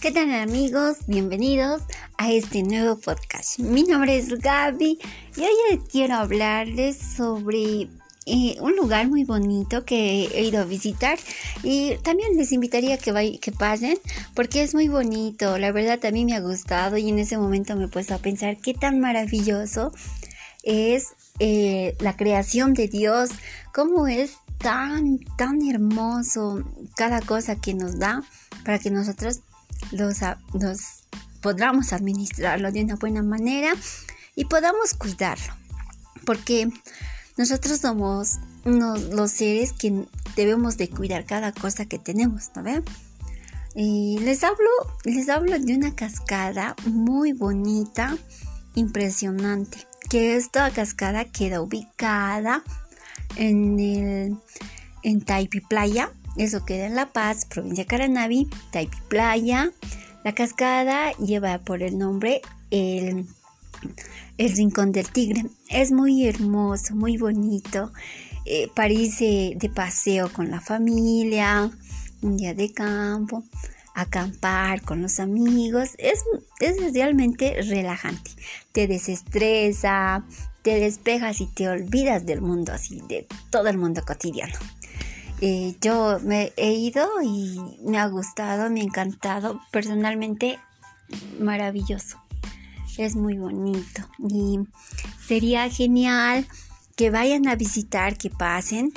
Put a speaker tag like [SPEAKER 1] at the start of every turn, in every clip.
[SPEAKER 1] ¿Qué tal amigos? Bienvenidos a este nuevo podcast. Mi nombre es Gaby y hoy quiero hablarles sobre eh, un lugar muy bonito que he ido a visitar y también les invitaría que, que pasen porque es muy bonito. La verdad a mí me ha gustado y en ese momento me he puesto a pensar qué tan maravilloso es eh, la creación de Dios, cómo es tan, tan hermoso cada cosa que nos da para que nosotros los, podamos administrarlo de una buena manera y podamos cuidarlo. Porque nosotros somos los seres que debemos de cuidar cada cosa que tenemos, ¿no? Y les hablo, les hablo de una cascada muy bonita, impresionante, que esta cascada queda ubicada en el en Taipi Playa, eso queda en La Paz, provincia de Caranavi, Taipi Playa. La cascada lleva por el nombre el, el Rincón del Tigre. Es muy hermoso, muy bonito. Eh, parece de paseo con la familia, un día de campo, acampar con los amigos. Es, es realmente relajante. Te desestresa, te despejas y te olvidas del mundo, así de todo el mundo cotidiano. Eh, yo me he ido y me ha gustado, me ha encantado. Personalmente, maravilloso. Es muy bonito. Y sería genial que vayan a visitar, que pasen.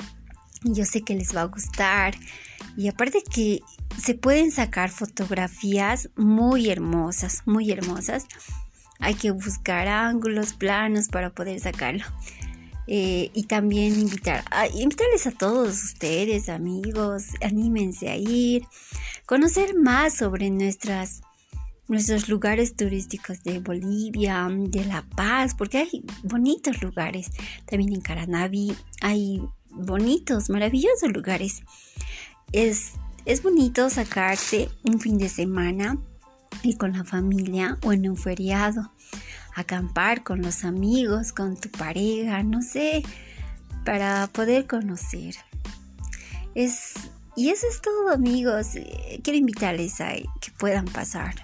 [SPEAKER 1] Yo sé que les va a gustar. Y aparte que se pueden sacar fotografías muy hermosas, muy hermosas. Hay que buscar ángulos planos para poder sacarlo. Eh, y también invitar, a, invitarles a todos ustedes, amigos, anímense a ir, conocer más sobre nuestras, nuestros lugares turísticos de Bolivia, de La Paz, porque hay bonitos lugares. También en Caranavi hay bonitos, maravillosos lugares. Es, es bonito sacarse un fin de semana y con la familia o en un feriado acampar con los amigos, con tu pareja, no sé, para poder conocer. Es, y eso es todo amigos. Eh, quiero invitarles a que puedan pasar.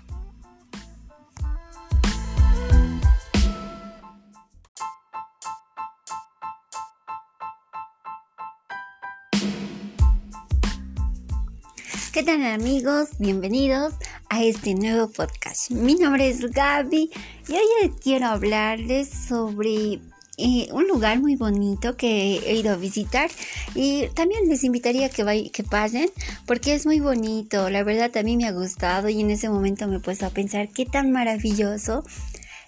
[SPEAKER 1] ¿Qué tal amigos? Bienvenidos a este nuevo podcast. Mi nombre es Gaby y hoy quiero hablarles sobre eh, un lugar muy bonito que he ido a visitar y también les invitaría a que, que pasen porque es muy bonito. La verdad mí me ha gustado y en ese momento me he puesto a pensar qué tan maravilloso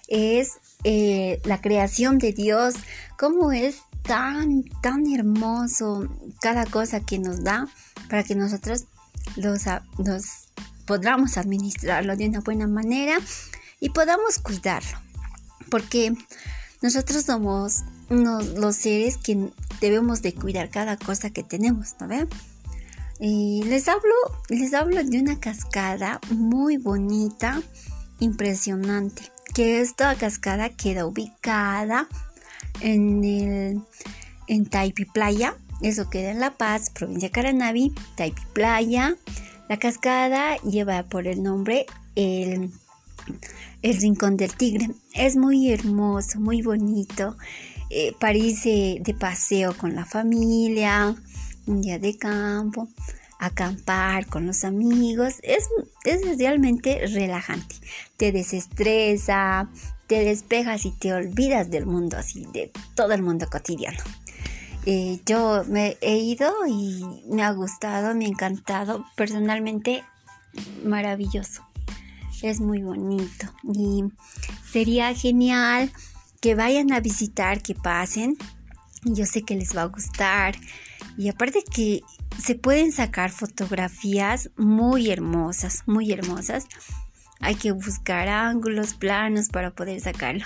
[SPEAKER 1] es eh, la creación de Dios, cómo es tan, tan hermoso cada cosa que nos da para que nosotros los, podamos administrarlo de una buena manera y podamos cuidarlo. Porque nosotros somos los seres que debemos de cuidar cada cosa que tenemos, ¿no ven? Y les hablo, les hablo de una cascada muy bonita, impresionante, que esta cascada queda ubicada en el en Taipi Playa, eso queda en La Paz, provincia de Caranavi, Taipi Playa. La cascada lleva por el nombre el, el Rincón del Tigre. Es muy hermoso, muy bonito. Eh, parece de paseo con la familia, un día de campo, acampar con los amigos. Es, es realmente relajante. Te desestresa, te despejas y te olvidas del mundo, así de todo el mundo cotidiano. Eh, yo me he ido y me ha gustado, me ha encantado. Personalmente, maravilloso. Es muy bonito. Y sería genial que vayan a visitar, que pasen. Yo sé que les va a gustar. Y aparte que se pueden sacar fotografías muy hermosas, muy hermosas. Hay que buscar ángulos planos para poder sacarlo.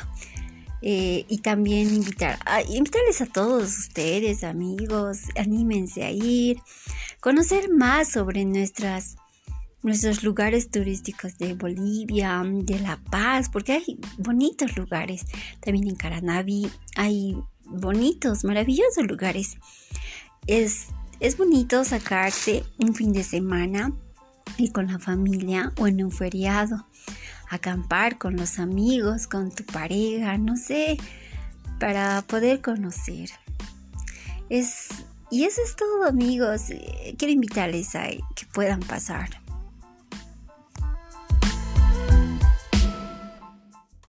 [SPEAKER 1] Eh, y también invitar a, invitarles a todos ustedes, amigos, anímense a ir, conocer más sobre nuestras, nuestros lugares turísticos de Bolivia, de La Paz, porque hay bonitos lugares. También en Caranavi hay bonitos, maravillosos lugares. Es, es bonito sacarse un fin de semana ir con la familia o en un feriado, acampar con los amigos, con tu pareja, no sé, para poder conocer. Es, y eso es todo amigos. Quiero invitarles a que puedan pasar